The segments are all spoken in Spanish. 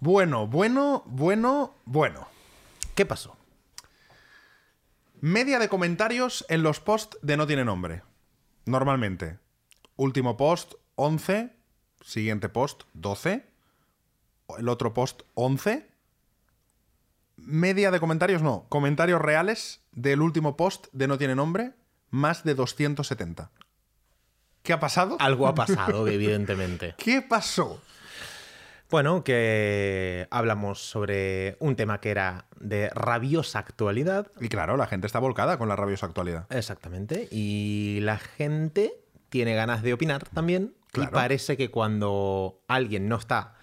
Bueno, bueno, bueno, bueno. ¿Qué pasó? Media de comentarios en los posts de no tiene nombre. Normalmente. Último post, 11. Siguiente post, 12. El otro post, 11. Media de comentarios, no. Comentarios reales del último post de no tiene nombre, más de 270. ¿Qué ha pasado? Algo ha pasado, evidentemente. ¿Qué pasó? Bueno, que hablamos sobre un tema que era de rabiosa actualidad. Y claro, la gente está volcada con la rabiosa actualidad. Exactamente. Y la gente tiene ganas de opinar también. Claro. Y parece que cuando alguien no está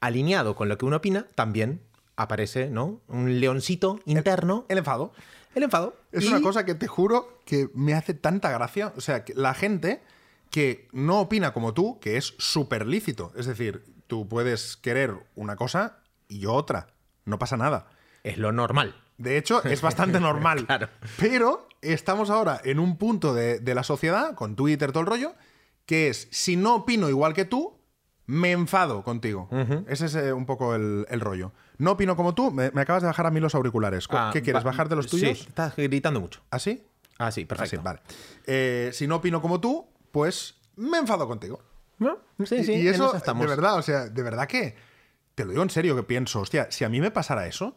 alineado con lo que uno opina, también aparece, ¿no? Un leoncito interno. El enfado. El enfado. Es Y- una cosa que te juro que me hace tanta gracia. O sea, que la gente que no opina como tú, que es súper lícito. Es decir, tú puedes querer una cosa y yo otra. No pasa nada. Es lo normal. De hecho, es bastante normal. Claro. Pero estamos ahora en un punto de, de la sociedad, con Twitter, todo el rollo, que es, si no opino igual que tú, me enfado contigo. Ese es eh, un poco el, el rollo. No opino como tú, me, me acabas de bajar a mí los auriculares. ¿Cu- Ah, ¿Qué quieres, va- bajar de los tuyos? Sí, estás gritando mucho. ¿Así? Ah, sí, Así, perfecto. vale. Eh, si no opino como tú, pues me enfado contigo. ¿No? Sí, Y- sí, y eso, estamos. de verdad, o sea, de verdad que, te lo digo en serio, que pienso, hostia, si a mí me pasara eso,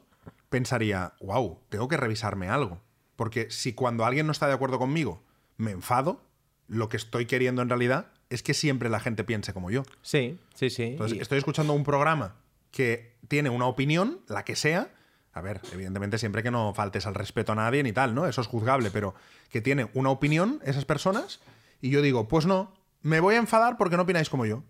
pensaría, wow, tengo que revisarme algo. Porque si cuando alguien no está de acuerdo conmigo me enfado, lo que estoy queriendo en realidad es que siempre la gente piense como yo. Sí, sí, sí. Entonces, Y- estoy escuchando un programa que tiene una opinión, la que sea. A ver, evidentemente siempre que no faltes al respeto a nadie ni tal, ¿no? Eso es juzgable, pero que tiene una opinión esas personas y yo digo, pues no, me voy a enfadar porque no opináis como yo.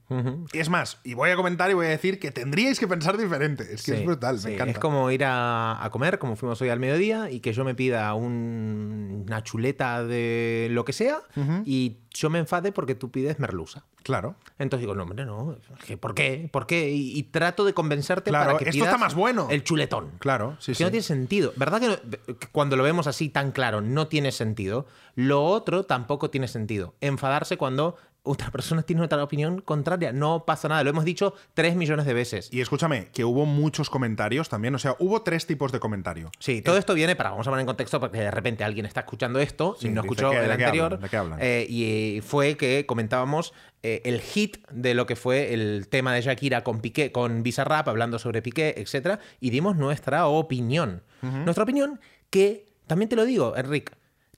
Y es más, y voy a comentar y voy a decir que tendríais que pensar diferente. Es que Sí, es brutal, sí. me encanta. Es como ir a, a comer, como fuimos hoy al mediodía, y que yo me pida un- una chuleta de lo que sea, y yo me enfade porque tú pides merluza. Claro. Entonces digo, no, hombre, no. ¿Por qué? ¿Por qué? Y, y trato de convencerte Claro, para que esto pidas está más bueno. El chuletón. Claro, sí, que sí. no tiene sentido. ¿Verdad que, no- que cuando lo vemos así tan claro no tiene sentido? Lo otro tampoco tiene sentido. Enfadarse cuando otra persona tiene otra opinión contraria. No pasa nada. Lo hemos dicho tres millones de veces. Y escúchame, que hubo muchos comentarios también, o sea, hubo tres tipos de comentario. Sí, todo esto viene para, vamos a poner en contexto, porque de repente alguien está escuchando esto Sí, y no escuchó ¿qué- de el anterior. hablan? ¿De qué hablan? eh, y fue que comentábamos eh, el hit de lo que fue el tema de Shakira con Piqué, con Bizarrap, hablando sobre Piqué, etcétera, y dimos nuestra opinión. Nuestra opinión que, también te lo digo, Enrique,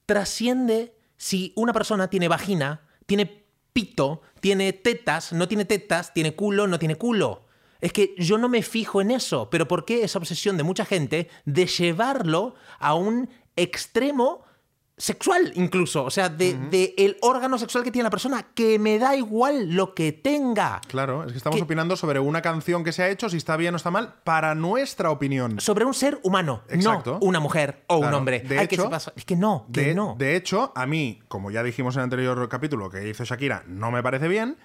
trasciende si una persona tiene vagina, tiene pito, tiene tetas, no tiene tetas, tiene culo, no tiene culo. Es que yo no me fijo en eso, pero ¿por qué esa obsesión de mucha gente de llevarlo a un extremo sexual incluso? O sea, de, de el órgano sexual que tiene la persona, que me da igual lo que tenga. Claro, es que estamos opinando sobre una canción que se ha hecho, si está bien o está mal, para nuestra opinión. Sobre un ser humano, Exacto. no una mujer o un hombre. De Ay, que hecho- se Es que no, que De, no. de hecho, a mí, como ya dijimos en el anterior capítulo que hizo Shakira, no me parece bien,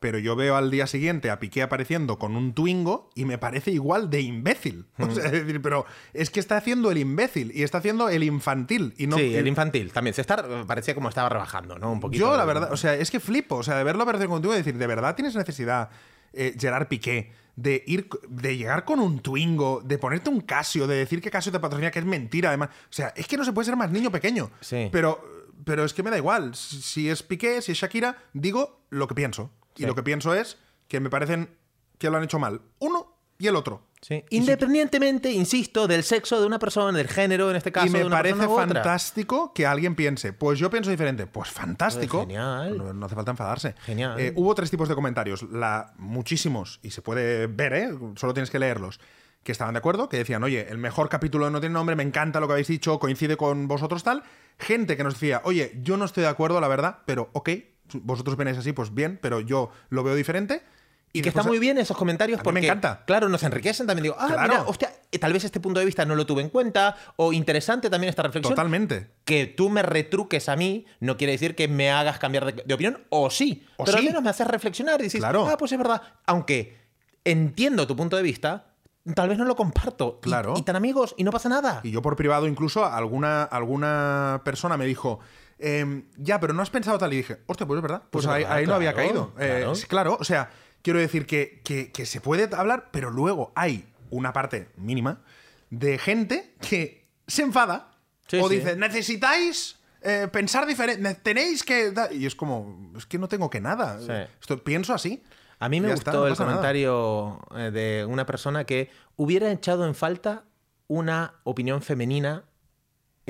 pero yo veo al día siguiente a Piqué apareciendo con un Twingo y me parece igual de imbécil. O sea, es decir, pero es que está haciendo el imbécil y está haciendo el infantil. Y no, sí, el infantil también. Se está, parecía como estaba rebajando, ¿no? Un poquito. Yo, la verdad, o sea, es que flipo. O sea, de verlo aparecer contigo y decir, ¿de verdad tienes necesidad, eh, Gerard Piqué, de ir, de llegar con un Twingo, de ponerte un Casio, de decir que Casio te patrocina, que es mentira, además? O sea, es que no se puede ser más niño pequeño. Sí. Pero, pero es que me da igual. Si es Piqué, si es Shakira, digo lo que pienso. Y Sí. lo que pienso es que me parecen que lo han hecho mal. Uno y el otro. Sí. Independientemente, insisto, del sexo de una persona, del género, en este caso, y me de una parece persona u otra. fantástico que alguien piense, pues yo pienso diferente. Pues fantástico. Pues genial. No, no hace falta enfadarse. Genial. Eh, hubo tres tipos de comentarios, la, muchísimos, y se puede ver, ¿eh? solo tienes que leerlos, que estaban de acuerdo, que decían, oye, el mejor capítulo no tiene nombre, me encanta lo que habéis dicho, coincide con vosotros tal. Gente que nos decía, oye, yo no estoy de acuerdo, la verdad, pero ok, vosotros venéis así, pues bien, pero yo lo veo diferente. Y que está muy bien esos comentarios A mí porque, me encanta. claro, nos enriquecen también. Digo, ah, Claro. mira, hostia, eh, tal vez este punto de vista no lo tuve en cuenta, o interesante también esta reflexión. Totalmente. Que tú me retruques a mí no quiere decir que me hagas cambiar de, de opinión, o sí. O pero sí. al menos me haces reflexionar y dices, Claro. ah, pues es verdad. Aunque entiendo tu punto de vista, tal vez no lo comparto. Y- Claro. Y, tan amigos, y no pasa nada. Y yo por privado incluso alguna, alguna persona me dijo, em, ya, pero no has pensado tal. Y dije, hostia, pues es verdad. Pues, Pues es ahí, verdad, ahí no había caído. Eh, claro. o sea, Quiero decir que, que- que se puede hablar, pero luego hay una parte mínima de gente que se enfada Sí, o sí. dice, necesitáis eh, pensar diferente, tenéis que... da-". Y es como, es que no tengo que nada. Sí. Esto, pienso así. A mí me Ya gustó está, no el nada. comentario eh, de una persona que hubiera echado en falta una opinión femenina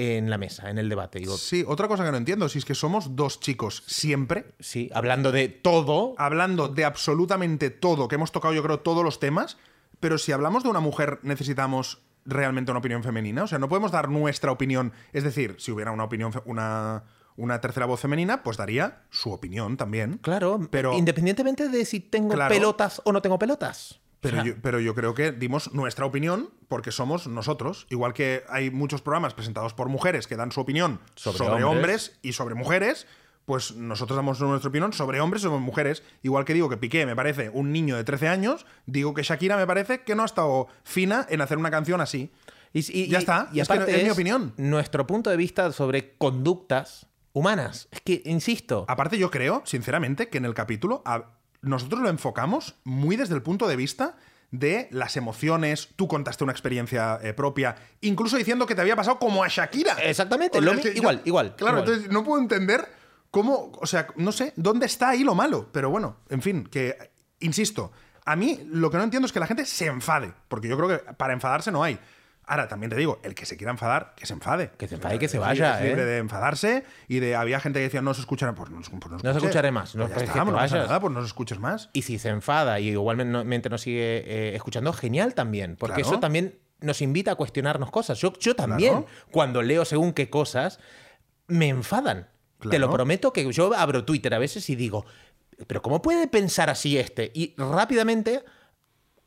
en la mesa, en el debate. Digo, Sí, otra cosa que no entiendo, si es que somos dos chicos siempre, sí, hablando de todo, hablando de absolutamente todo, que hemos tocado yo creo todos los temas, pero si hablamos de una mujer necesitamos realmente una opinión femenina, o sea, no podemos dar nuestra opinión, es decir, si hubiera una opinión, una, una tercera voz femenina, pues daría su opinión también. claro, Pero- independientemente de si tengo Claro. pelotas o no tengo pelotas. Pero, O sea, yo, pero yo creo que dimos nuestra opinión porque somos nosotros. Igual que hay muchos programas presentados por mujeres que dan su opinión Sobre sobre, hombres. hombres. y sobre mujeres, pues nosotros damos nuestra opinión sobre hombres y sobre mujeres. Igual que digo que Piqué me parece un niño de 13 años, digo que Shakira me parece que no ha estado fina en hacer una canción así. Y, y- Ya está, Y es que aparte es mi opinión. Nuestro punto de vista sobre conductas humanas. Es que, insisto, Aparte, yo creo, sinceramente, que en el capítulo nosotros lo enfocamos muy desde el punto de vista de las emociones. Tú contaste una experiencia eh, propia, incluso diciendo que te había pasado como a Shakira. Exactamente, O lo sea, igual, igual, Claro, igual. entonces no puedo entender cómo. O sea, no sé dónde está ahí lo malo. Pero bueno, en fin, que. Insisto, a mí lo que no entiendo es que la gente se enfade. Porque yo creo que para enfadarse no hay. Ahora, también te digo, el que se quiera enfadar, que se enfade. Que se enfade y que se Es vaya, es libre ¿eh? de enfadarse y de había gente que decía no se escuchará, pues no, se- pues no, se No se escucharé más, no, Pues está, no pasa nada, pues no se escuches más. y si se enfada y igualmente nos sigue eh, escuchando, genial también. Porque Claro. eso también nos invita a cuestionarnos cosas. Yo, yo también, Claro. cuando leo según qué cosas, me enfadan. Te lo Claro. prometo que yo abro Twitter a veces y digo, pero ¿cómo puede pensar así este? Y rápidamente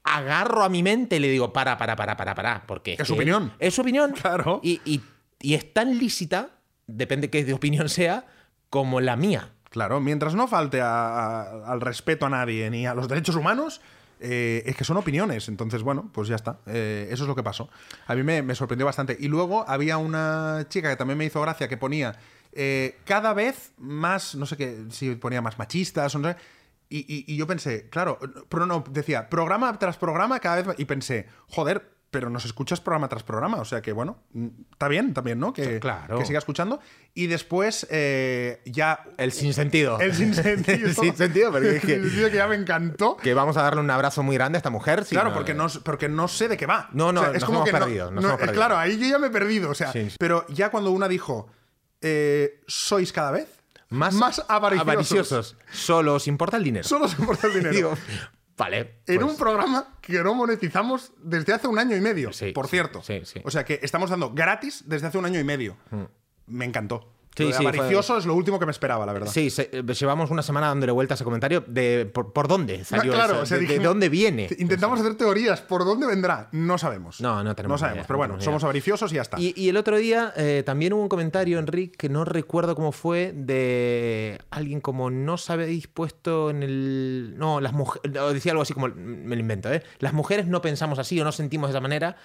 agarro a mi mente y le digo, para, para, para, para, para. Porque Es su opinión. Es su opinión. Claro. Y, y- y es tan lícita, depende qué de opinión sea, como la mía. Claro, mientras no falte a- a- al respeto a nadie ni a los derechos humanos, eh, es que son opiniones. Entonces, bueno, pues ya está. Eh, eso es lo que pasó. A mí me, me sorprendió bastante. Y luego había una chica que también me hizo gracia que ponía eh, cada vez más, no sé qué, si ponía más machistas o no sé. Y, y- y yo pensé, claro, pero no, decía, programa tras programa cada vez más. Y pensé, joder, pero nos escuchas programa tras programa. O sea que, bueno, mm, está bien también, ¿no? Que, Claro. que siga escuchando. Y después eh, ya El sinsentido. el sinsentido. El sinsentido, porque es que- El que ya me encantó. Que vamos a darle un abrazo muy grande a esta mujer. claro, no, porque no, porque no sé de qué va. No, no, O sea, es nos como hemos que no- perdido, nos no- hemos eh, perdido. Claro, ahí yo ya me he perdido. O sea, Sí, sí. pero ya cuando una dijo, eh, sois cada vez Más, más avariciosos. avariciosos. Solo os importa el dinero. Solo os importa el dinero. Digo, vale. en pues, un programa que no monetizamos desde hace un año y medio, Sí, por cierto. sí, sí. O sea que estamos dando gratis desde hace un año y medio. Me encantó. Sí, fue- es lo último que me esperaba, la verdad. Sí, se- eh, llevamos una semana dándole vuelta a ese comentario de por, por dónde salió No, claro, eso, o sea, de, dónde viene. Intentamos hacer teorías. ¿Por dónde vendrá? No sabemos. No, no tenemos No sabemos. idea, pero no bueno, somos idea. avariciosos y ya está. Y, y el otro día eh, también hubo un comentario, Enrique, que no recuerdo cómo fue, de alguien como no se habéis puesto en el... No, las mujeres... Decía algo así como... Me lo invento, ¿eh? Las mujeres no pensamos así o no sentimos de esa manera.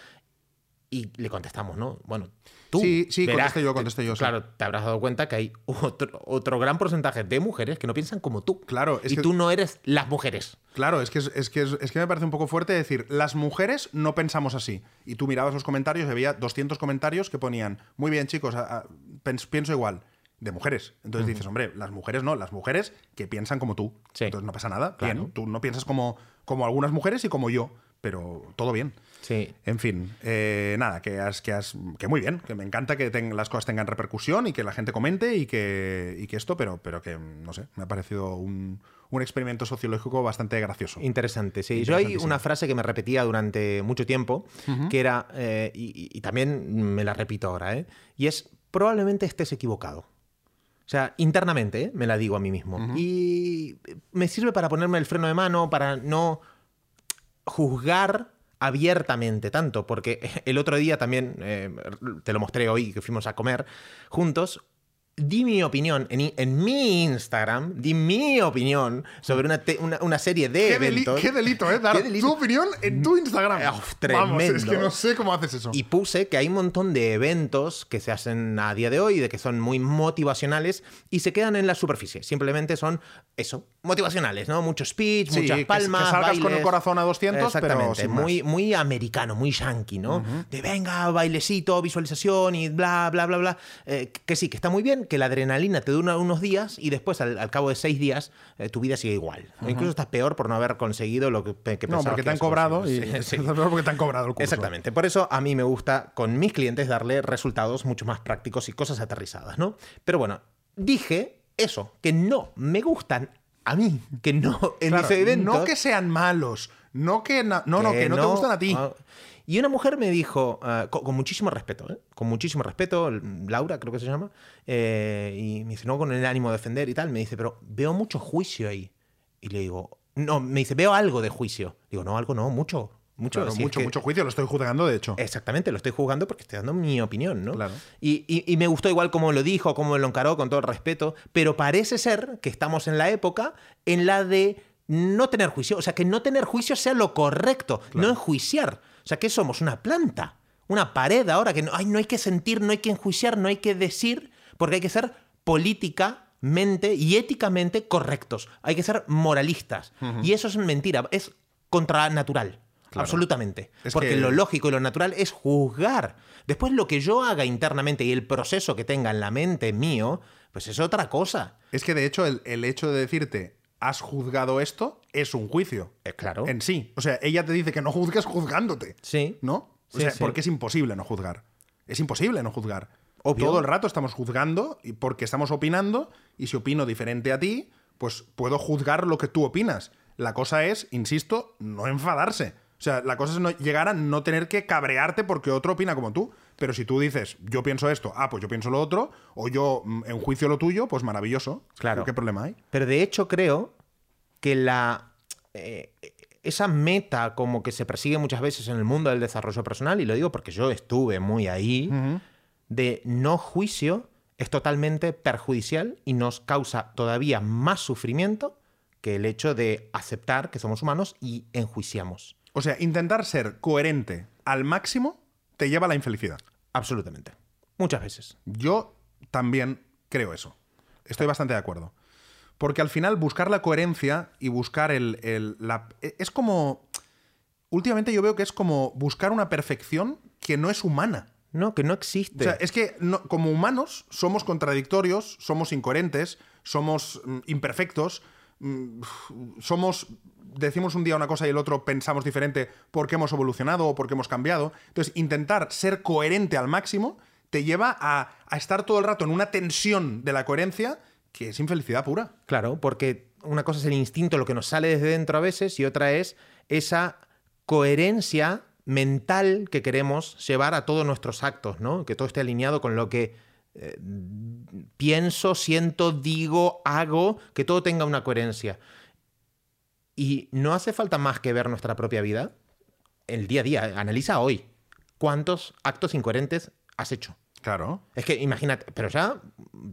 Y le contestamos, ¿no? Bueno, tú... Sí, sí, verás yo, contesté yo, sí. Claro, te habrás dado cuenta que hay otro, otro gran porcentaje de mujeres que no piensan como tú. Claro, es y que- tú no eres las mujeres. Claro, es que, es, es que, es, que me parece un poco fuerte decir, las mujeres no pensamos así. Y tú mirabas los comentarios y había 200 comentarios que ponían, muy bien chicos, a- pienso igual, de mujeres. Entonces dices, hombre, las mujeres no, las mujeres que piensan como tú. Sí. Entonces no pasa nada, Claro. bien. Tú no piensas como, como algunas mujeres y como yo, pero todo bien. Sí. En fin, eh, nada, que, has, que, has, que muy bien, que me encanta que ten- las cosas tengan repercusión y que la gente comente y que, y que esto, pero, pero que, no sé, me ha parecido un, un experimento sociológico bastante gracioso. Interesante, sí. Yo hay una frase que me repetía durante mucho tiempo, que era, eh, y, y también me la repito ahora, ¿eh? y es, probablemente estés equivocado. O sea, internamente ¿eh? me la digo a mí mismo. Y me sirve para ponerme el freno de mano, para no juzgar abiertamente tanto, porque el otro día también, eh, te lo mostré hoy, que fuimos a comer juntos, di mi opinión en, en mi Instagram, di mi opinión sobre una, te- una, una serie de ¿Qué, deli- eventos. qué delito, ¿eh? Dar Qué delito. tu opinión en tu Instagram. Ah, Vamos, es tremendo. que no sé cómo haces eso. Y puse que hay un montón de eventos que se hacen a día de hoy, de que son muy motivacionales y se quedan en la superficie. Simplemente son eso, motivacionales, ¿no? Mucho speech, Sí, muchas que- palmas, que salgas con el bailes. corazón a 200, pero Exactamente, más. muy, muy americano, muy yankee, ¿no? De venga, bailecito, visualización y bla, bla, bla, bla. Eh, que sí, que está muy bien, que la adrenalina te dura unos días y después, al, al cabo de seis días, eh, tu vida sigue igual. O incluso estás peor por no haber conseguido lo que, que No, pensabas porque que te han cobrado y. Sí, sí. porque te han cobrado el curso. Exactamente. Por eso a mí me gusta con mis clientes darle resultados mucho más prácticos y cosas aterrizadas, ¿no? Pero bueno, dije eso, que no me gustan a mí, que no en Claro, mis eventos. no que sean malos, no que no, no, que no, te gustan a ti. ah, Y una mujer me dijo, con, con muchísimo respeto, ¿eh? con muchísimo respeto, Laura creo que se llama, eh, y me dice, no con el ánimo de defender y tal, me dice, pero veo mucho juicio ahí. Y le digo, no, me dice, veo algo de juicio. Digo, no, algo no, mucho. Mucho, Claro, si es mucho, que- mucho juicio, lo estoy juzgando, de hecho. Exactamente, lo estoy jugando porque estoy dando mi opinión, ¿no? Claro. Y, y- y me gustó igual como lo dijo, como lo encaró, con todo el respeto, pero parece ser que estamos en la época en la de no tener juicio, o sea, que no tener juicio sea lo correcto, no enjuiciar. O sea, que somos una planta, una pared ahora, que no, ay, no hay que sentir, no hay que enjuiciar, no hay que decir, porque hay que ser políticamente y éticamente correctos, hay que ser moralistas. Y eso es mentira, es contranatural. Claro. Absolutamente. Es Porque que- lo lógico y lo natural es juzgar. Después lo que yo haga internamente y el proceso que tenga en la mente mío, pues es otra cosa. Es que de hecho el, el hecho de decirte has juzgado esto es un juicio. Eh, claro. En sí. O sea, ella te dice que no juzgues juzgándote. Sí. ¿No? O Sí, sea, sí. porque es imposible no juzgar. Es imposible no juzgar. Todo el rato estamos juzgando y porque estamos opinando y si opino diferente a ti, pues puedo juzgar lo que tú opinas. La cosa es, insisto, no enfadarse. O sea, la cosa es no, llegar a no tener que cabrearte porque otro opina como tú. Pero si tú dices, yo pienso esto, ah, pues yo pienso lo otro, o yo mm, enjuicio lo tuyo, pues maravilloso. Claro. ¿Qué problema hay? Pero de hecho creo que la eh, esa meta como que se persigue muchas veces en el mundo del desarrollo personal, y lo digo porque yo estuve muy ahí, de no juicio es totalmente perjudicial y nos causa todavía más sufrimiento que el hecho de aceptar que somos humanos y enjuiciamos. O sea, intentar ser coherente al máximo te lleva a la infelicidad. Absolutamente. Muchas veces. Yo también creo eso. Estoy bastante de acuerdo. Porque al final buscar la coherencia y buscar el... el- la, es como... Últimamente yo veo que es como buscar una perfección que no es humana. No, que no existe. O sea, es que no- como humanos somos contradictorios, somos incoherentes, somos mm, imperfectos, somos decimos un día una cosa y el otro pensamos diferente porque hemos evolucionado o porque hemos cambiado. Entonces, intentar ser coherente al máximo te lleva a, a estar todo el rato en una tensión de la coherencia que es infelicidad pura. Claro, porque una cosa es el instinto, lo que nos sale desde dentro a veces, y otra es esa coherencia mental que queremos llevar a todos nuestros actos, ¿no? Que todo esté alineado con lo que pienso, siento, digo, hago, que todo tenga una coherencia. Y no hace falta más que ver nuestra propia vida, el día a día, analiza hoy. ¿Cuántos actos incoherentes has hecho? Claro. Es que imagínate, pero ya,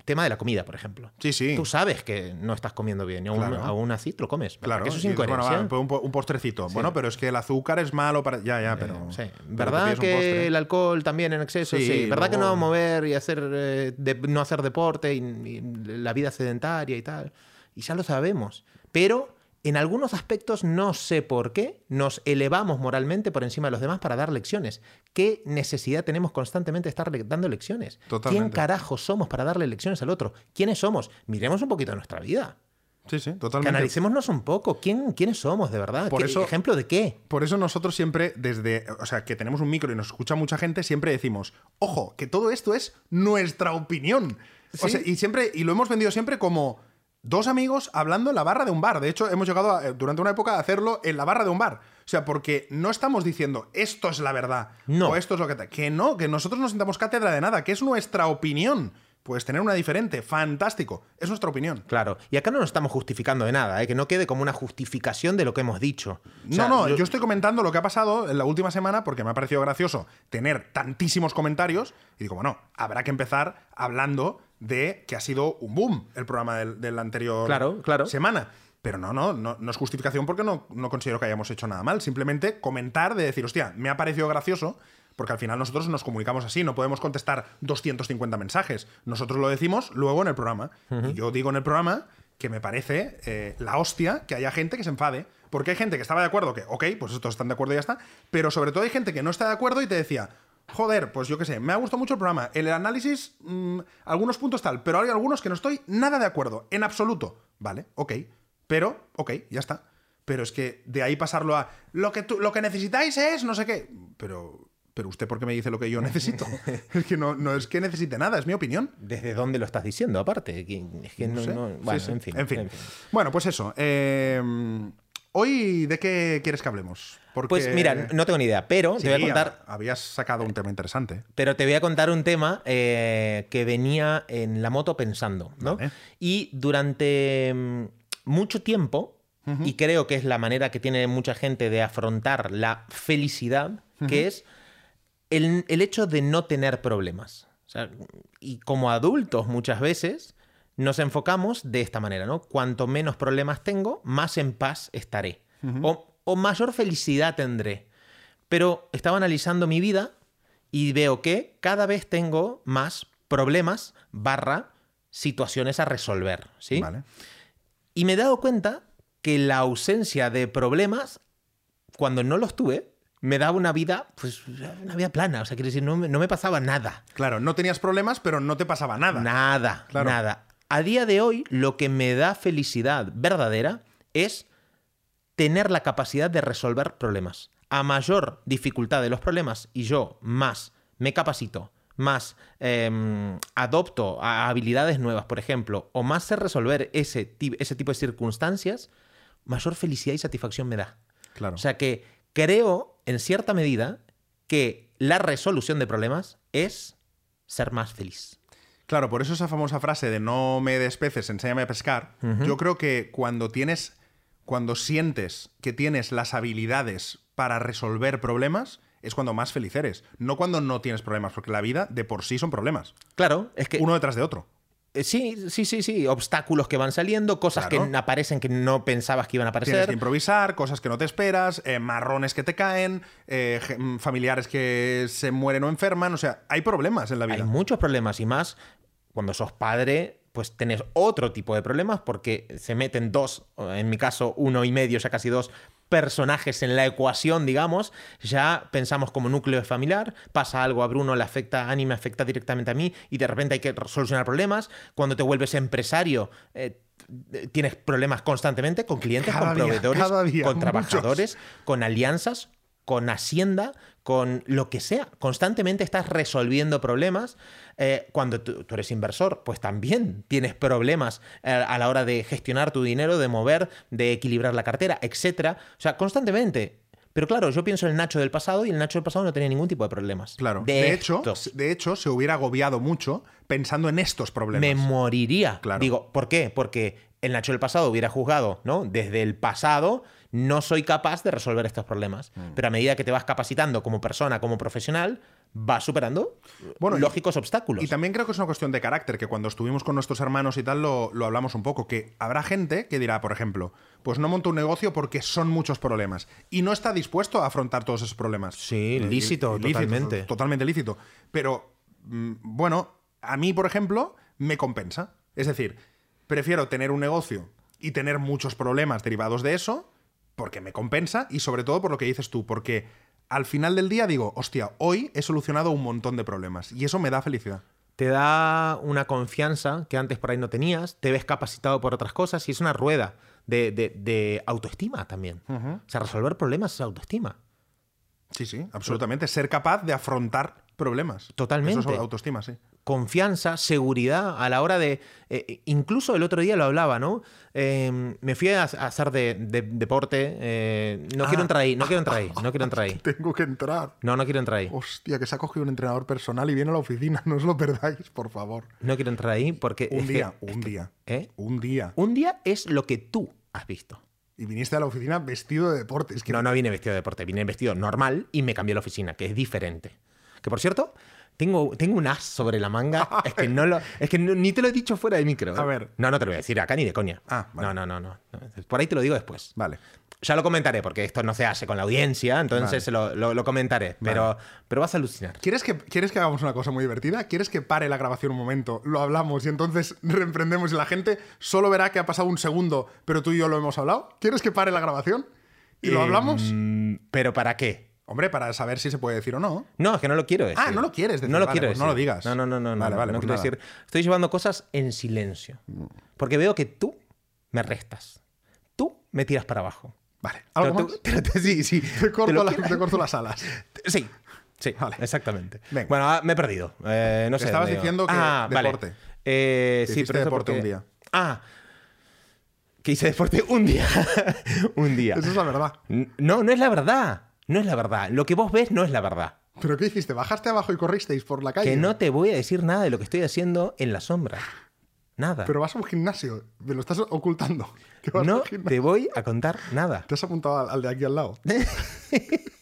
tema de la comida, por ejemplo. Sí, sí. Tú sabes que no estás comiendo bien y aún, Claro. aún así te lo comes. Claro, Que eso es dices, bueno, incoherencia. va, pues un, po- un postrecito. Bueno, pero es que el azúcar es malo para. Ya, ya, pero. Sí. pero te ¿Verdad que el alcohol también en exceso? Sí, Sí. ¿Verdad que no mover y hacer eh, de- no hacer deporte y, y la vida sedentaria y tal? Y ya lo sabemos. Pero en algunos aspectos, no sé por qué, nos elevamos moralmente por encima de los demás para dar lecciones. ¿Qué necesidad tenemos constantemente de estar le- dando lecciones? ¿Quién carajo somos para darle lecciones al otro? ¿Quiénes somos? Miremos un poquito nuestra vida. Sí, sí, totalmente. analicémonos un poco. ¿Quién, ¿Quiénes somos, de verdad? Por ¿Qué- eso- ¿Ejemplo de qué? Por eso nosotros siempre, desde, o sea, que tenemos un micro y nos escucha mucha gente, siempre decimos, ojo, que todo esto es nuestra opinión. O Sí. sea, y siempre, y lo hemos vendido siempre como dos amigos hablando en la barra de un bar. De hecho, hemos llegado a, eh, durante una época a hacerlo en la barra de un bar. O sea, porque no estamos diciendo esto es la verdad No. o esto es lo que... te-". Que no, que nosotros no sentamos cátedra de nada, que es nuestra opinión. Puedes tener una diferente, fantástico. Es nuestra opinión. Claro. Y acá no nos estamos justificando de nada, ¿eh? que no quede como una justificación de lo que hemos dicho. O sea, no, no, yo- yo... estoy comentando lo que ha pasado en la última semana porque me ha parecido gracioso tener tantísimos comentarios y digo, bueno, habrá que empezar hablando de que ha sido un boom el programa del, del anterior Claro, claro. semana. Pero no, no, no, no es justificación porque no, no considero que hayamos hecho nada mal. Simplemente comentar de decir, hostia, me ha parecido gracioso porque al final nosotros nos comunicamos así, no podemos contestar 250 mensajes. Nosotros lo decimos luego en el programa. Y yo digo en el programa que me parece eh, la hostia que haya gente que se enfade. Porque hay gente que estaba de acuerdo que, ok, pues estos están de acuerdo y ya está. Pero sobre todo hay gente que no está de acuerdo y te decía, joder, pues yo qué sé, me ha gustado mucho el programa. El análisis, mm, algunos puntos tal, pero hay algunos que no estoy nada de acuerdo, en absoluto. Vale, ok. Pero, ok, ya está. Pero es que de ahí pasarlo a lo que, tú, lo que necesitáis es no sé qué. Pero, pero usted, ¿por qué me dice lo que yo necesito? es que no, no es que necesite nada, es mi opinión. ¿Desde dónde lo estás diciendo, aparte? Es que no. sé. no- Sí, bueno, sí. En, fin, En fin. Bueno, pues eso. eh, Hoy, ¿de qué quieres que hablemos? Porque... Pues mira, no tengo ni idea, pero Sí, te voy a contar. ha- Habías sacado un tema interesante. Pero te voy a contar un tema eh, que venía en la moto pensando, ¿no? Vale. Y durante mm, mucho tiempo, y creo que es la manera que tiene mucha gente de afrontar la felicidad, que es el, el hecho de no tener problemas. O sea, y como adultos muchas veces nos enfocamos de esta manera, ¿no? Cuanto menos problemas tengo, más en paz estaré. o, o mayor felicidad tendré. Pero estaba analizando mi vida y veo que cada vez tengo más problemas barra situaciones a resolver, ¿sí? Vale. Y me he dado cuenta que la ausencia de problemas, cuando no los tuve, me daba una vida, pues, una vida plana. O sea, quiero decir, no me, no me pasaba nada. Claro, no tenías problemas, pero no te pasaba nada. Nada, Claro. nada. A día de hoy, lo que me da felicidad verdadera es tener la capacidad de resolver problemas. A mayor dificultad de los problemas y yo más me capacito, más em, adopto a habilidades nuevas, por ejemplo, o más sé resolver ese, ese tipo de circunstancias, mayor felicidad y satisfacción me da. Claro. O sea que creo, en cierta medida, que la resolución de problemas es ser más feliz. Claro, por eso esa famosa frase de no me des peces, enséñame a pescar. Yo creo que cuando tienes, cuando sientes que tienes las habilidades para resolver problemas, es cuando más feliz eres. No cuando no tienes problemas, porque la vida de por sí son problemas. Claro, es que... Uno detrás de otro. Eh, Sí, sí, sí, sí. Obstáculos que van saliendo, cosas Claro. que aparecen que no pensabas que iban a Tienes aparecer. que improvisar, cosas que no te esperas, eh, marrones que te caen, eh, mm, familiares que se mueren o enferman. O sea, hay problemas en la Hay vida. muchos problemas y más cuando sos padre, pues tenés otro tipo de problemas porque se meten dos, en mi caso uno y medio, ya casi dos personajes en la ecuación, digamos, ya pensamos como núcleo familiar, pasa algo a Bruno, le afecta a Ani, me afecta directamente a mí y de repente hay que solucionar problemas. Cuando te vuelves empresario, eh, tienes problemas constantemente con clientes, Cada con día, proveedores, día, con muchos. trabajadores, con alianzas, con Hacienda, con lo que sea. Constantemente estás resolviendo problemas. Eh, cuando tú, tú eres inversor, pues también tienes problemas eh, a la hora de gestionar tu dinero, de mover, de equilibrar la cartera, etc. O sea, constantemente. Pero claro, yo pienso en el Nacho del pasado y el Nacho del pasado no tenía ningún tipo de problemas. Claro. De, De, hecho, de hecho, se hubiera agobiado mucho pensando en estos problemas. me moriría. Claro. Digo, ¿por qué? Porque el Nacho del pasado hubiera juzgado, ¿no? Desde el pasado no soy capaz de resolver estos problemas. Mm. Pero a medida que te vas capacitando como persona, como profesional, vas superando Bueno, y- lógicos obstáculos. Y también creo que es una cuestión de carácter, que cuando estuvimos con nuestros hermanos y tal lo, lo hablamos un poco, que habrá gente que dirá, por ejemplo, pues no monto un negocio porque son muchos problemas y no está dispuesto a afrontar todos esos problemas. Sí, Eh, lícito, totalmente. Totalmente lícito. Pero, mm, bueno, a mí, por ejemplo, me compensa. Es decir, prefiero tener un negocio y tener muchos problemas derivados de eso porque me compensa y sobre todo por lo que dices tú, porque al final del día digo, hostia, hoy he solucionado un montón de problemas y eso me da felicidad. te da una confianza que antes por ahí no tenías, te ves capacitado por otras cosas y es una rueda de, de- de autoestima también. O sea, resolver problemas es autoestima. Sí, sí, absolutamente. Ser capaz de afrontar problemas. Totalmente. Eso es autoestima, sí. Confianza, seguridad a la hora de... eh, incluso el otro día lo hablaba, ¿no? Eh, me fui a, a hacer de, de- deporte. eh, no Ah. quiero entrar ahí, no quiero entrar ahí, no quiero entrar ahí. Tengo que entrar. No, no quiero entrar ahí. Hostia, que se ha cogido un entrenador personal y viene a la oficina. No os lo perdáis, por favor. No quiero entrar ahí porque... Un que- día, un día. ¿eh? Un día. Un día es lo que tú has visto. Y viniste a la oficina vestido de deporte. Es que No, no vine vestido de deporte, vine vestido normal y me cambié a la oficina, que es diferente. Que por cierto, tengo, tengo un as sobre la manga. Es que, no lo, es que no- ni te lo he dicho fuera del micro. ¿eh? A ver. No, no te lo voy a decir acá ni de coña. Ah, vale. No, no, no, no. Por ahí te lo digo después. Vale. Ya lo comentaré, porque esto no se hace con la audiencia, entonces se lo, lo- lo comentaré. Pero, pero vas a alucinar. ¿Quieres que, ¿Quieres que hagamos una cosa muy divertida? ¿Quieres que pare la grabación un momento, lo hablamos y entonces reemprendemos y la gente solo verá que ha pasado un segundo, pero tú y yo lo hemos hablado? ¿Quieres que pare la grabación? ¿Y lo Eh, hablamos? ¿Pero para qué? Hombre, para saber si se puede decir o no. No, es que no lo quiero decir. Ah, no lo quieres decir. No lo Vale, quiero pues decir. no lo digas. No, no, no, no. Vale, no, vale, no pues quiero decir. Estoy llevando cosas en silencio. Porque veo que tú me restas. Tú me tiras para abajo. Vale. Pero ¿Algo tú- más? pero tú- sí, sí. Te corto, lo la- te corto las alas. Sí, sí, Vale. exactamente. Venga. Bueno, ah, me he perdido. Eh, no sé. Estabas diciendo que ah, vale. deporte. Eh, Que sí, pero deporte porque- un día. Ah, que hice deporte un día. un día. Eso es la verdad. No, no es la verdad. No es la verdad. Lo que vos ves no es la verdad. ¿Pero qué hiciste? ¿Bajaste abajo y corristeis por la calle? Que no te voy a decir nada de lo que estoy haciendo en la sombra. Nada. Pero vas a un gimnasio. Me lo estás ocultando. No te voy a contar nada. ¿Te has apuntado al, al de aquí al lado?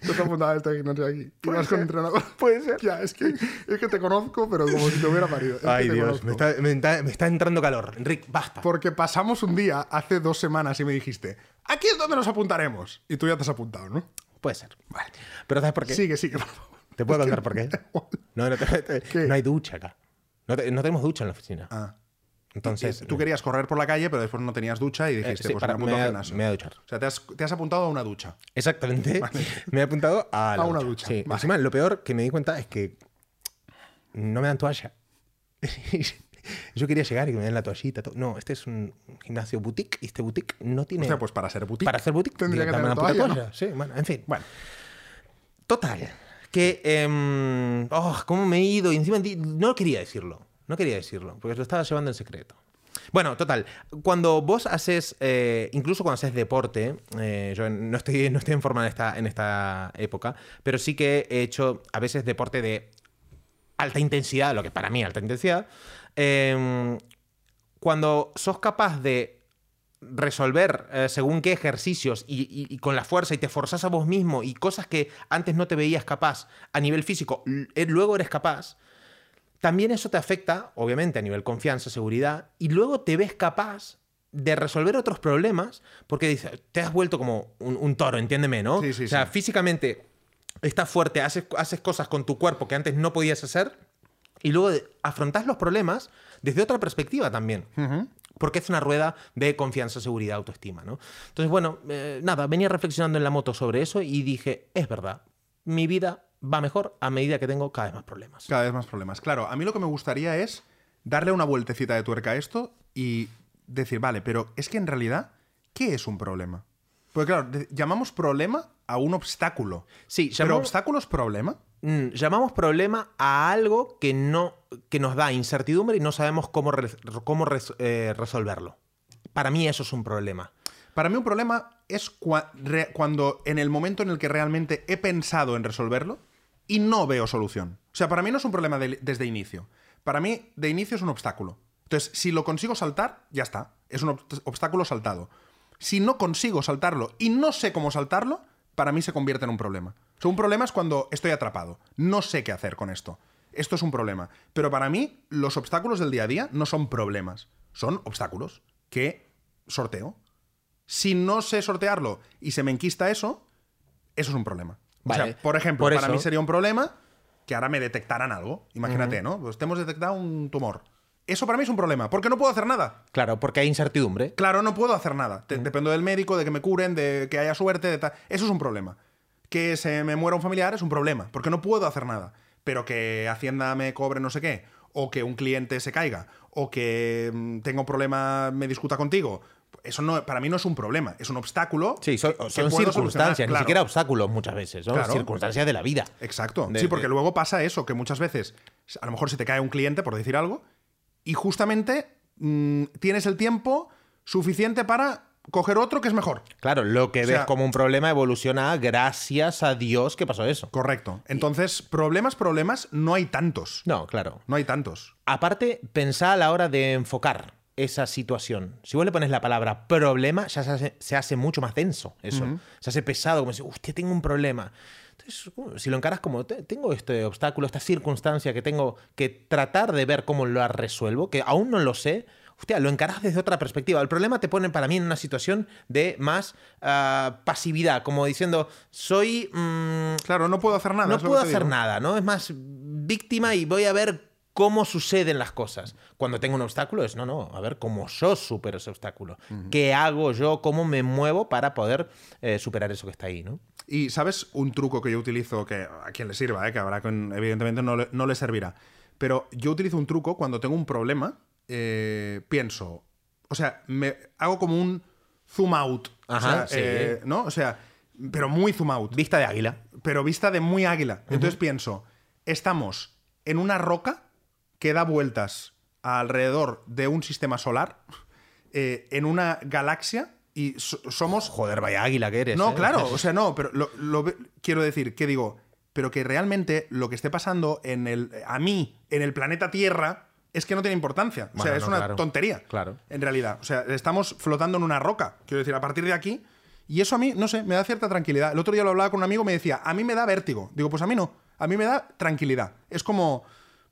¿Te has apuntado a este gimnasio de aquí? ¿Y vas con entrenador? Puede ser. Ya, es que, es que te conozco, pero como si te hubiera parido. Es Ay, Dios, me está, me está- me está entrando calor. Enrique, basta. Porque pasamos un día hace dos semanas y me dijiste, aquí es donde nos apuntaremos. Y tú ya te has apuntado, ¿no? Puede ser. Vale. Pero ¿sabes por qué? Sigue, sigue, por favor. ¿Te puedo contar por qué? No, no, te- te- ¿Qué? no hay ducha acá. No, te- no tenemos ducha en la oficina. Ah. Entonces, Tú querías correr por la calle, pero después no tenías ducha y eh, dijiste, sí, pues para- me apunto me, a- gimnasio. me voy a duchar. O sea, te has, te has apuntado a una ducha. Exactamente. Me he apuntado a, la A una ducha. Sí. Vale. Encima, lo peor que me di cuenta es que no me dan toalla. Yo quería llegar y que me den la toallita. to- No, este es un gimnasio boutique y este boutique no tiene. O sea, pues para ser boutique. para hacer boutique tendría que tener una puta toalla, ¿no? toalla. Sí, bueno, en fin. Bueno, Total. Que. em, oh, ¿cómo me he ido? Y encima no quería decirlo. No quería decirlo, porque lo estaba llevando en secreto. Bueno, total. Cuando vos haces, eh, incluso cuando haces deporte, eh, yo no estoy, no estoy en forma en esta, en esta época, pero sí que he hecho a veces deporte de alta intensidad, lo que para mí alta intensidad. em, cuando sos capaz de resolver eh, según qué ejercicios y, y- con la fuerza y te forzás a vos mismo y cosas que antes no te veías capaz a nivel físico, eh, luego eres capaz, también eso te afecta, obviamente, a nivel confianza, seguridad, y luego te ves capaz de resolver otros problemas porque dices, te has vuelto como un, un toro, entiéndeme, ¿no? Sí, sí, o sea, sí. físicamente estás fuerte, haces, haces cosas con tu cuerpo que antes no podías hacer y luego afrontás los problemas desde otra perspectiva también. Porque es una rueda de confianza, seguridad, autoestima, ¿no? Entonces, bueno, eh, nada, venía reflexionando en la moto sobre eso y dije, es verdad, mi vida va mejor a medida que tengo cada vez más problemas. cada vez más problemas. Claro, a mí lo que me gustaría es darle una vueltecita de tuerca a esto y decir, vale, pero es que en realidad, ¿qué es un problema? Porque claro, llamamos problema a un obstáculo. Sí, ¿Pero obstáculo es problema? mm, llamamos problema a algo que, no, que nos da incertidumbre y no sabemos cómo, cómo eh, resolverlo. Para mí eso es un problema. Para mí un problema es cua- cuando en el momento en el que realmente he pensado en resolverlo y no veo solución. O sea, para mí no es un problema de- desde inicio. Para mí, de inicio es un obstáculo. Entonces, si lo consigo saltar, ya está. Es un obst- obstáculo saltado. Si no consigo saltarlo y no sé cómo saltarlo, para mí se convierte en un problema. O sea, un problema es cuando estoy atrapado. No sé qué hacer con esto. Esto es un problema. Pero para mí, los obstáculos del día a día no son problemas. Son obstáculos que sorteo. Si no sé sortearlo y se me enquista eso, eso es un problema. O sea, por ejemplo, Por para eso- mí sería un problema que ahora me detectaran algo. Imagínate, ¿no? Pues te hemos detectado un tumor. Eso para mí es un problema, porque no puedo hacer nada. Claro, porque hay incertidumbre. Claro, no puedo hacer nada. Te- Dependo del médico, de que me curen, de que haya suerte, de tal. Eso es un problema. Que se me muera un familiar es un problema, porque no puedo hacer nada. Pero que Hacienda me cobre no sé qué, o que un cliente se caiga, o que mm, tenga un problema, me discuta contigo. Eso no, para mí no es un problema, es un obstáculo. Sí, son, son circunstancias, ni siquiera obstáculos muchas veces, son Claro. circunstancias de la vida. Exacto. De- sí, porque de- luego pasa eso, que muchas veces a lo mejor se te cae un cliente, por decir algo, y justamente mm, tienes el tiempo suficiente para coger otro que es mejor. Claro, lo que O ves como un problema evoluciona gracias a Dios que pasó eso. Correcto. Entonces, problemas, problemas, no hay tantos. No, claro. No hay tantos. Aparte, pensá a la hora de enfocar esa situación. Si vos le pones la palabra problema, ya se hace, se hace mucho más denso eso. Se hace pesado, como decir, usted tengo un problema. Entonces, si lo encaras como, "Te- tengo este obstáculo, esta circunstancia que tengo que tratar de ver cómo lo resuelvo, que aún no lo sé, hostia, lo encarás desde otra perspectiva. El problema te pone para mí en una situación de más ah, pasividad, como diciendo, soy... mm, Claro, no puedo hacer nada. no puedo hacer digo. nada, ¿no? Es más víctima y voy a ver cómo suceden las cosas. Cuando tengo un obstáculo es, no, no, a ver cómo yo supero ese obstáculo. ¿Qué hago yo? ¿Cómo me muevo para poder eh, superar eso que está ahí, ¿no? Y sabes un truco que yo utilizo que a quien le sirva, ¿eh? que habrá con, evidentemente no le, no le servirá. Pero yo utilizo un truco cuando tengo un problema, eh, pienso, o sea, me hago como un zoom out. Ajá, o sea, sí. ¿no? O sea, pero muy zoom out. Vista de águila. pero vista de muy águila. Entonces pienso, estamos en una roca que da vueltas alrededor de un sistema solar, eh, en una galaxia, y so- somos... Joder, vaya águila que eres. No, ¿eh? claro, o sea, no, pero lo, quiero decir, que digo, pero que realmente lo que esté pasando en el, a mí, en el planeta Tierra, es que no tiene importancia. o sea, Bueno, es no, una claro. tontería. Claro. En realidad. O sea, estamos flotando en una roca. Quiero decir, a partir de aquí. Y eso a mí, no sé, me da cierta tranquilidad. El otro día lo hablaba con un amigo y me decía, a mí me da vértigo. Digo, pues a mí no. A mí me da tranquilidad. Es como.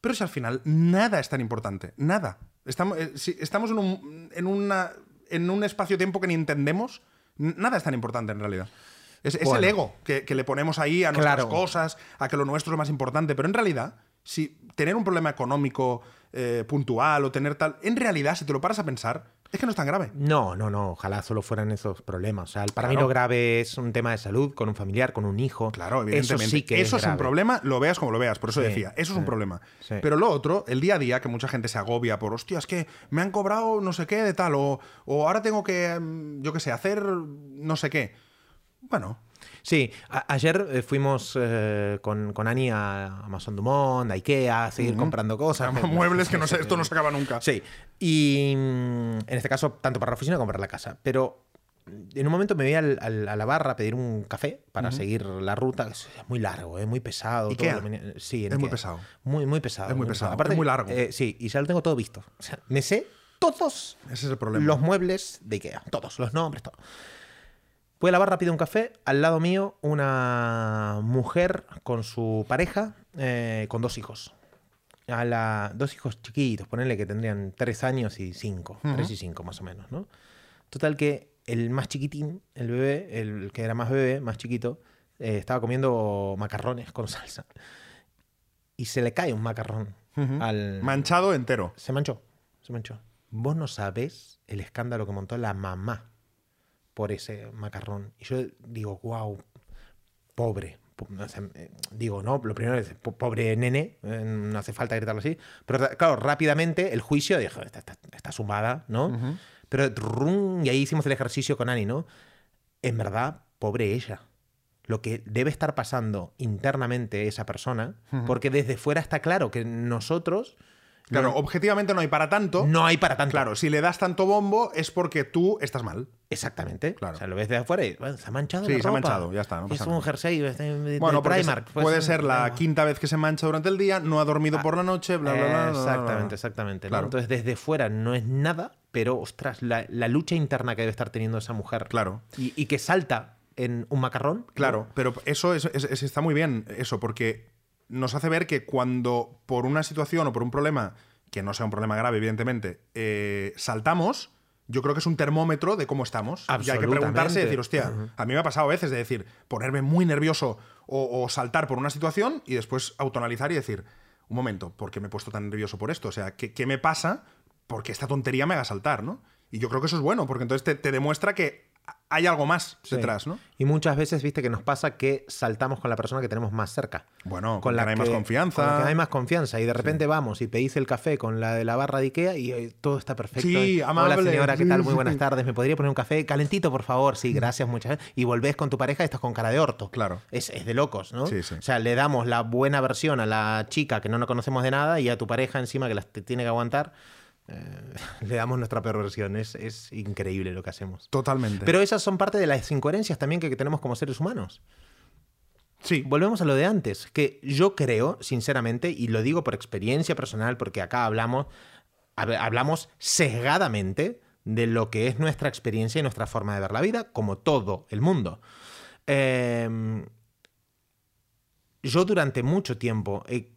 Pero si al final nada es tan importante. Nada. Estamos, eh, si estamos en un, en una, en un espacio-tiempo que ni entendemos. Nada es tan importante en realidad. Es, es el ego que, que le ponemos ahí a nuestras Claro. cosas, a que lo nuestro es más importante. Pero en realidad, si tener un problema económico eh, puntual o tener tal. En realidad, si te lo paras a pensar, es que no es tan grave. No, no, no, ojalá solo fueran esos problemas. O sea, para mí lo grave es un tema de salud con un familiar, con un hijo. Claro, evidentemente. Eso sí que Eso es, es, un problema, lo veas como lo veas. Por eso Sí, decía, eso es un problema. sí. Pero lo otro, el día a día, que mucha gente se agobia por, hostia, es que me han cobrado no sé qué de tal, o, o ahora tengo que, mm, yo qué sé, hacer no sé qué. Bueno, Sí, a- ayer eh, fuimos eh, con, con Ani a Amazon Dumont, a Ikea, a seguir comprando cosas. muebles que no sé, esto no se acaba nunca. Sí, y mm, en este caso, tanto para la oficina como para la casa. Pero en un momento me voy al- al- a la barra a pedir un café para seguir la ruta. Es muy largo, es muy pesado. Ikea. todo lo sí, en Es muy pesado. Muy, muy pesado. Es muy pesado, es muy largo. eh, sí, y ya lo tengo todo visto. O sea, me sé todos Ese es el problema. los muebles de Ikea. Todos, los nombres, todo. Voy a la barra, pido un café. Al lado mío, una mujer con su pareja, eh, con dos hijos. A la, dos hijos chiquitos, ponele que tendrían tres años y cinco. Tres y cinco, más o menos, ¿no? Total que el más chiquitín, el bebé, el que era más bebé, más chiquito, eh, estaba comiendo macarrones con salsa. Y se le cae un macarrón al, Manchado entero. se manchó, se manchó. Vos no sabés el escándalo que montó la mamá por ese macarrón. Y yo digo, wow, pobre. Po- o sea, eh, digo, no, lo primero es po- pobre nene, eh, no hace falta gritarlo así. Pero claro, rápidamente el juicio dijo, está, está, está sumada, ¿no? Pero rum, y ahí hicimos el ejercicio con Ani, ¿no? En verdad, pobre ella. Lo que debe estar pasando internamente esa persona, porque desde fuera está claro que nosotros Claro, no, objetivamente no hay para tanto. no hay para tanto. Claro, si le das tanto bombo es porque tú estás mal. Exactamente. Claro. O sea, lo ves de afuera y bueno, se ha manchado. Sí, la se ha ropa. manchado, ya está, no es un jersey de, de- Bueno, Primark. Pues, puede ser la problema. quinta vez que se mancha durante el día, no ha dormido por la noche, bla, bla, bla, bla, bla, bla. Exactamente, exactamente. ¿no? Claro. Entonces, desde fuera no es nada, pero ostras, la, la lucha interna que debe estar teniendo esa mujer. Claro. Y, y que salta en un macarrón. Claro, pero eso es- es- es- está muy bien, eso, porque nos hace ver que cuando por una situación o por un problema, que no sea un problema grave, evidentemente, eh, saltamos, yo creo que es un termómetro de cómo estamos. Y hay que preguntarse y decir, hostia, a mí me ha pasado a veces de decir, ponerme muy nervioso o, o saltar por una situación y después autonalizar y decir, un momento, ¿por qué me he puesto tan nervioso por esto? O sea, ¿qué, qué me pasa porque esta tontería me haga saltar, ¿no? Y yo creo que eso es bueno, porque entonces te, te demuestra que hay algo más Sí. detrás, ¿no? Y muchas veces, viste, que nos pasa que saltamos con la persona que tenemos más cerca. Bueno, con la que hay más confianza. Con la que hay más confianza. Y de repente vamos y pedís el café con la de la barra de Ikea y eh, todo está perfecto. Sí, Hola amable. señora, ¿qué tal? Muy buenas tardes. ¿Me podría poner un café calentito, por favor? Sí, gracias, muchas gracias. Y volvés con tu pareja y estás con cara de orto. Claro. Es, es de locos, ¿no? Sí, sí. O sea, le damos la buena versión a la chica que no nos conocemos de nada y a tu pareja encima que las te tiene que aguantar. Eh, le damos nuestra peor versión. Es, es increíble lo que hacemos. Totalmente. Pero esas son parte de las incoherencias también que, que tenemos como seres humanos. sí, Volvemos a lo de antes, que yo creo, sinceramente, y lo digo por experiencia personal, porque acá hablamos, hab- hablamos sesgadamente de lo que es nuestra experiencia y nuestra forma de ver la vida, como todo el mundo. Eh, yo durante mucho tiempo he,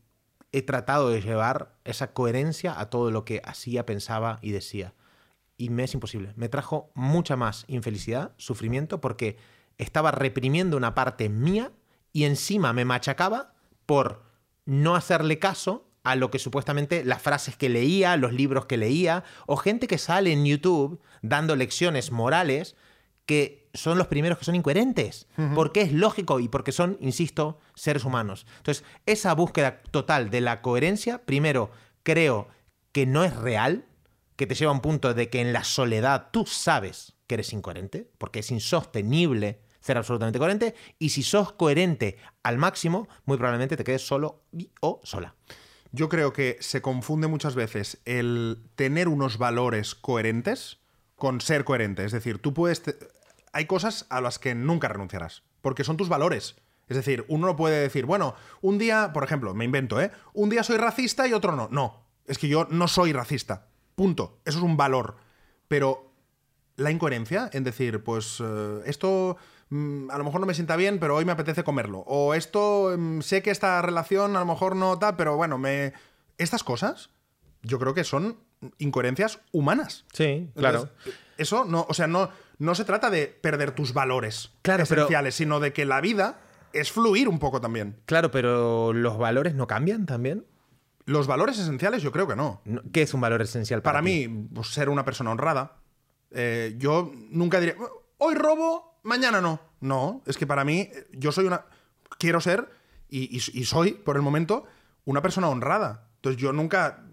he tratado de llevar esa coherencia a todo lo que hacía, pensaba y decía. Y me es imposible. Me trajo mucha más infelicidad, sufrimiento, porque estaba reprimiendo una parte mía y encima me machacaba por no hacerle caso a lo que supuestamente las frases que leía, los libros que leía, o gente que sale en YouTube dando lecciones morales que son los primeros que son incoherentes, porque es lógico y porque son, insisto, seres humanos. Entonces, esa búsqueda total de la coherencia, primero, creo que no es real, que te lleva a un punto de que en la soledad tú sabes que eres incoherente, porque es insostenible ser absolutamente coherente, y si sos coherente al máximo, muy probablemente te quedes solo y, o sola. Yo creo que se confunde muchas veces el tener unos valores coherentes con ser coherente. Es decir, tú puedes... Hay cosas a las que nunca renunciarás, porque son tus valores. Es decir, uno no puede decir, bueno, un día, por ejemplo, me invento, ¿eh? Un día soy racista y otro no. No, es que yo no soy racista. Punto. Eso es un valor. Pero la incoherencia en decir, pues eh, esto mm, a lo mejor no me sienta bien, pero hoy me apetece comerlo. O esto, mm, sé que esta relación a lo mejor no tal, pero bueno, me... Estas cosas yo creo que son incoherencias humanas. Sí, Entonces, eso no, o sea, no, no se trata de perder tus valores Claro, pero- esenciales, sino de que la vida es fluir un poco también. Claro, pero los valores no cambian también. Los valores esenciales yo creo que no. ¿Qué es un valor esencial para, Para ti? mí, pues, ser una persona honrada. Eh, yo nunca diré, hoy robo, mañana no. No, es que para mí, eh, yo soy una. Quiero ser, y, y- y soy, por el momento, una persona honrada. Entonces yo nunca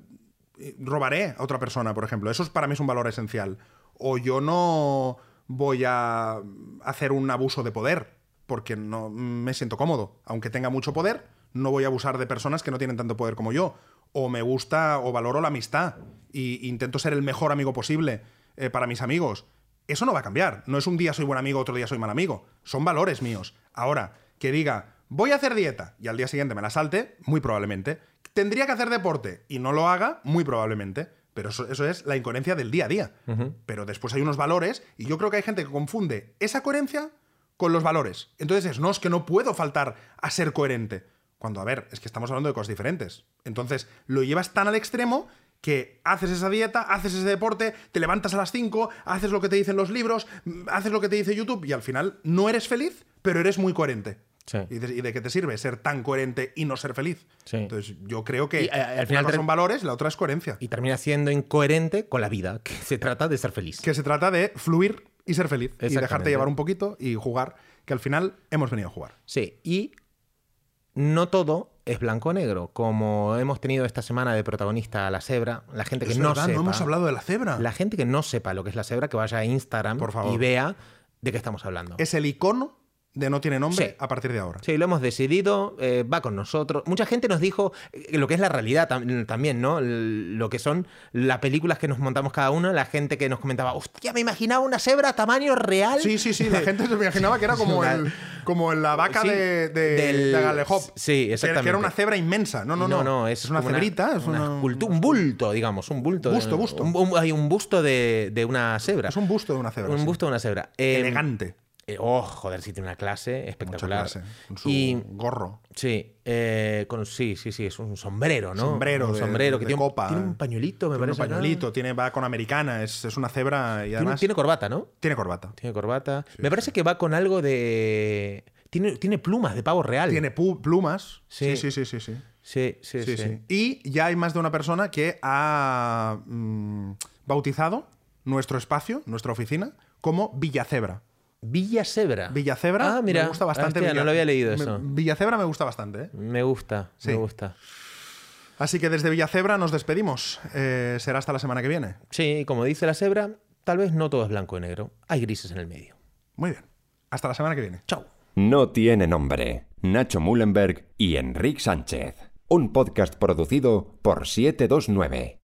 robaré a otra persona, por ejemplo. Eso es, para mí es un valor esencial. O yo no voy a hacer un abuso de poder, porque no me siento cómodo. Aunque tenga mucho poder, no voy a abusar de personas que no tienen tanto poder como yo. O me gusta o valoro la amistad y intento ser el mejor amigo posible eh, para mis amigos. Eso no va a cambiar. No es un día soy buen amigo, otro día soy mal amigo. Son valores míos. Ahora, que diga, voy a hacer dieta y al día siguiente me la salte, muy probablemente. Tendría que hacer deporte y no lo haga, muy probablemente. Pero eso, eso es la incoherencia del día a día. Pero después hay unos valores y yo creo que hay gente que confunde esa coherencia con los valores. Entonces es, no, es que no puedo faltar a ser coherente. Cuando, a ver, es que estamos hablando de cosas diferentes. Entonces lo llevas tan al extremo que haces esa dieta, haces ese deporte, te levantas a las 5, haces lo que te dicen los libros, mm, haces lo que te dice YouTube y al final no eres feliz, pero eres muy coherente. Sí. ¿Y, de, y de qué te sirve ser tan coherente y no ser feliz? Sí. Entonces yo creo que Y, eh, al final son valores, la otra es coherencia. Y termina siendo incoherente con la vida, que se trata de ser feliz. Que se trata de fluir y ser feliz. Y dejarte llevar un poquito y jugar, que al final hemos venido a jugar. Sí, y no todo es blanco o negro. Como hemos tenido esta semana de protagonista a la cebra, la gente que Es no verdad, sepa. no hemos hablado de la cebra. La gente que no sepa lo que es la cebra, que vaya a Instagram Por favor. y vea de qué estamos hablando. Es el icono de no tiene nombre Sí. a partir de ahora. Sí, lo hemos decidido, eh, va con nosotros. Mucha gente nos dijo eh, lo que es la realidad tam- también, ¿no? L- Lo que son las películas que nos montamos cada uno, la gente que nos comentaba, hostia, me imaginaba una cebra a tamaño real. Sí, sí, sí. La gente se imaginaba que era como, el, como la vaca Sí, de, de, del- de Galehop. sí, exactamente. Que era una cebra inmensa. No, no, no. es, una cebrita. es, una un bulto, digamos, un bulto. de- Busto, busto. un- un- hay un busto de, de una cebra. es un busto de una cebra. Un sí. busto de una cebra. Eh, Elegante. Eh, oh, joder, sí tiene una clase espectacular. clase. Con su Y gorro. sí, eh, con, sí, sí, sí, es un sombrero, ¿no? Sombrero un de- sombrero que de tiene, un- copa. tiene un pañuelito, me Tiene un pañuelito, tiene, va con americana, es, es una cebra y Tiene, además tiene corbata, ¿no? tiene corbata. Tiene corbata. me parece que va con algo de. Tiene, tiene plumas de pavo real. Tiene plumas. Sí. Sí, sí, sí, sí. sí. Sí. Y ya hay más de una persona que ha mm, bautizado nuestro espacio, nuestra oficina, como Villacebra. Villa Cebra. Villacebra Ah, mira. me gusta bastante. Hostia, Villa- no lo había leído me- eso. Villacebra me gusta bastante. ¿eh? Me gusta, Sí. me gusta. Así que desde Villacebra nos despedimos. Eh, será hasta la semana que viene. Sí, como dice la cebra, tal vez no todo es blanco y negro. Hay grises en el medio. Muy bien. Hasta la semana que viene. Chao. No tiene nombre. Nacho Mullenberg y Enrique Sánchez. Un podcast producido por 729.